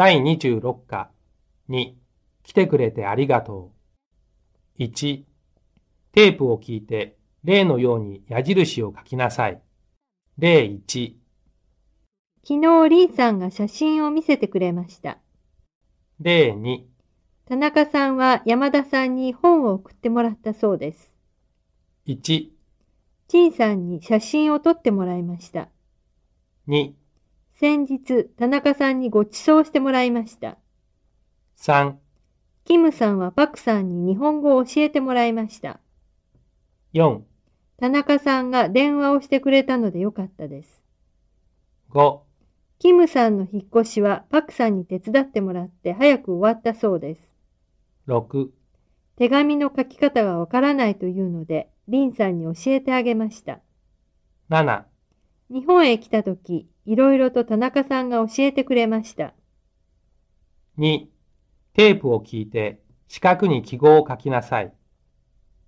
第26課2来てくれてありがとう。1テープを聞いて例のように矢印を書きなさい。例1昨日、リンさんが写真を見せてくれました。例2田中さんは山田さんに本を送ってもらったそうです。1、陳さんに写真を撮ってもらいました。2、先日、田中さんにご馳走してもらいました。3、キムさんはパクさんに日本語を教えてもらいました。4、田中さんが電話をしてくれたのでよかったです。5、キムさんの引っ越しはパクさんに手伝ってもらって早く終わったそうです。6、手紙の書き方がわからないというので、リンさんに教えてあげました。7、日本へ来た時、いろいろと田中さんが教えてくれました。2、テープを聞いて四角に記号を書きなさい。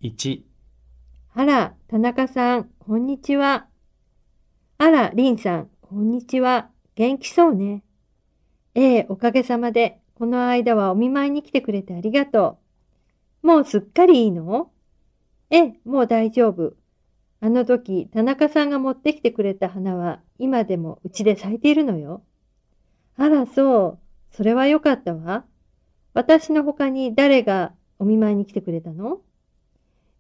1、あら、田中さん、こんにちは。あら、リンさん、こんにちは。元気そうね。ええ、おかげさまで、この間はお見舞いに来てくれてありがとう。もうすっかりいいの？ええ、もう大丈夫。あの時、田中さんが持ってきてくれた花は、今でもうちで咲いているのよ。あら、そう。それはよかったわ。私の他に誰がお見舞いに来てくれたの？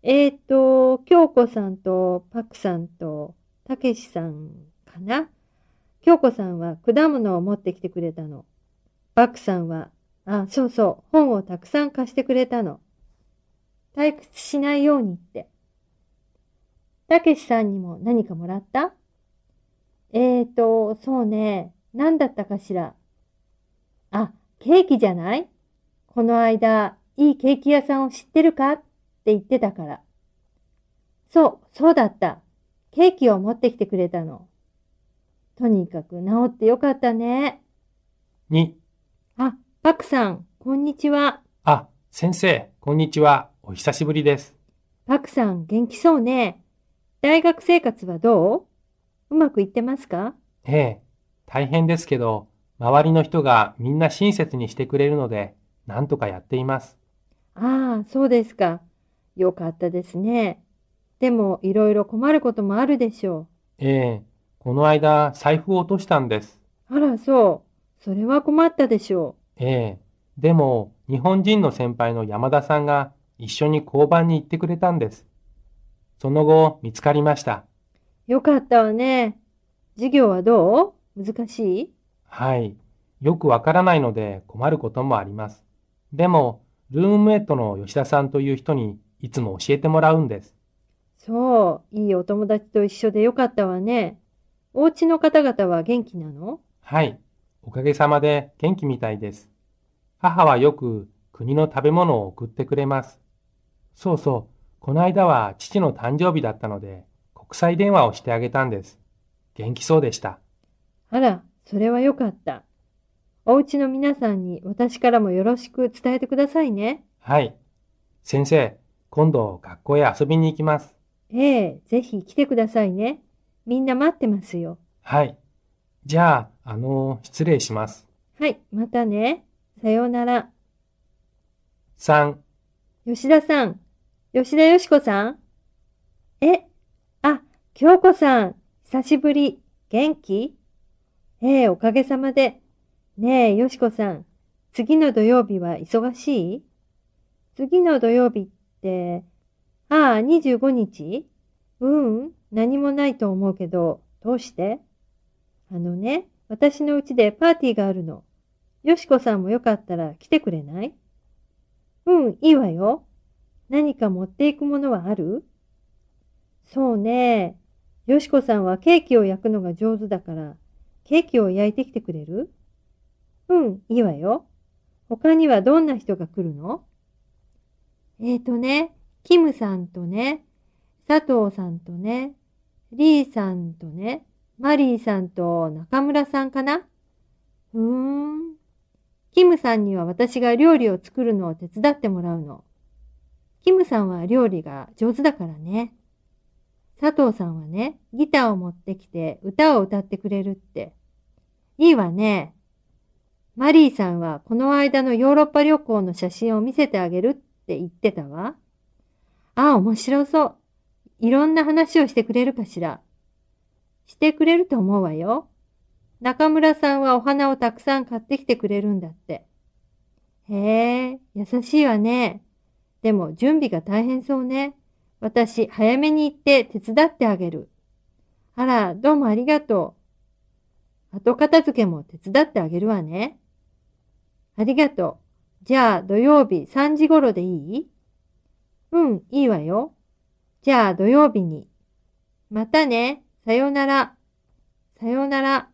えーと、京子さんとパクさんとたけしさんかな？京子さんは果物を持ってきてくれたの。パクさんは、あ、そうそう、本をたくさん貸してくれたの。退屈しないようにって。たけしさんにも何かもらった？えーと、そうね、何だったかしら？あ、ケーキじゃない？この間、いいケーキ屋さんを知ってるか？って言ってたから。そう、そうだった。ケーキを持ってきてくれたの。とにかく治ってよかったね。2、あ、パクさん、こんにちは。あ、先生、こんにちは。お久しぶりです。パクさん、元気そうね。大学生活はどう？うまくいってますか？ええ、大変ですけど、周りの人がみんな親切にしてくれるので、なんとかやっています。ああ、そうですか。よかったですね。でも、いろいろ困ることもあるでしょええ、この間、財布を落としたんです。う。あら、そう。それは困ったでしょええ、でも、日本人の先輩の山田さんが一緒に交番に行ってくれたんです。その後、見つかりました。う。よかったわね。授業はどう？難しい？はい。よくわからないので困ることもあります。でも、ルームメイトの吉田さんという人にいつも教えてもらうんです。そう、いいお友達と一緒でよかったわね。お家の方々は元気なの？はい。おかげさまで元気みたいです。母はよく国の食べ物を送ってくれます。そうそう。この間は父の誕生日だったので、国際電話をしてあげたんです。元気そうでした。あら、それはよかった。お家の皆さんに私からもよろしく伝えてくださいね。はい。先生、今度学校へ遊びに行きます。ええ、ぜひ来てくださいね。みんな待ってますよ。はい。じゃあ、あの、失礼します。はい、またね。さようなら。3、吉田さん。吉田よしこさんえ、あ、京子さん。久しぶり。元気？ええ、おかげさまで。ねえ、よしこさん。次の土曜日は忙しい？次の土曜日って、ああ、25日？うん、何もないと思うけど、どうして？あのね、私の家でパーティーがあるの。よしこさんもよかったら来てくれない？うん、いいわよ。何か持っていくものはある？そうね。よしこさんはケーキを焼くのが上手だから、ケーキを焼いてきてくれる？うん、いいわよ。他にはどんな人が来るの？えーとね、キムさんとね、佐藤さんとね、リーさんとね、マリーさんと中村さんかな？ふーん。キムさんには私が料理を作るのを手伝ってもらうの。キムさんは料理が上手だからね。佐藤さんはね、ギターを持ってきて歌を歌ってくれるって。いいわね。マリーさんはこの間のヨーロッパ旅行の写真を見せてあげるって言ってたわ。あ、面白そう。いろんな話をしてくれるかしら。してくれると思うわよ。中村さんはお花をたくさん買ってきてくれるんだって。へえ、優しいわね。でも準備が大変そうね。私、早めに行って手伝ってあげる。あら、どうもありがとう。後片付けも手伝ってあげるわね。ありがとう。じゃあ土曜日3時頃でいい？うん、いいわよ。じゃあ土曜日に。またね。さようなら。さようなら。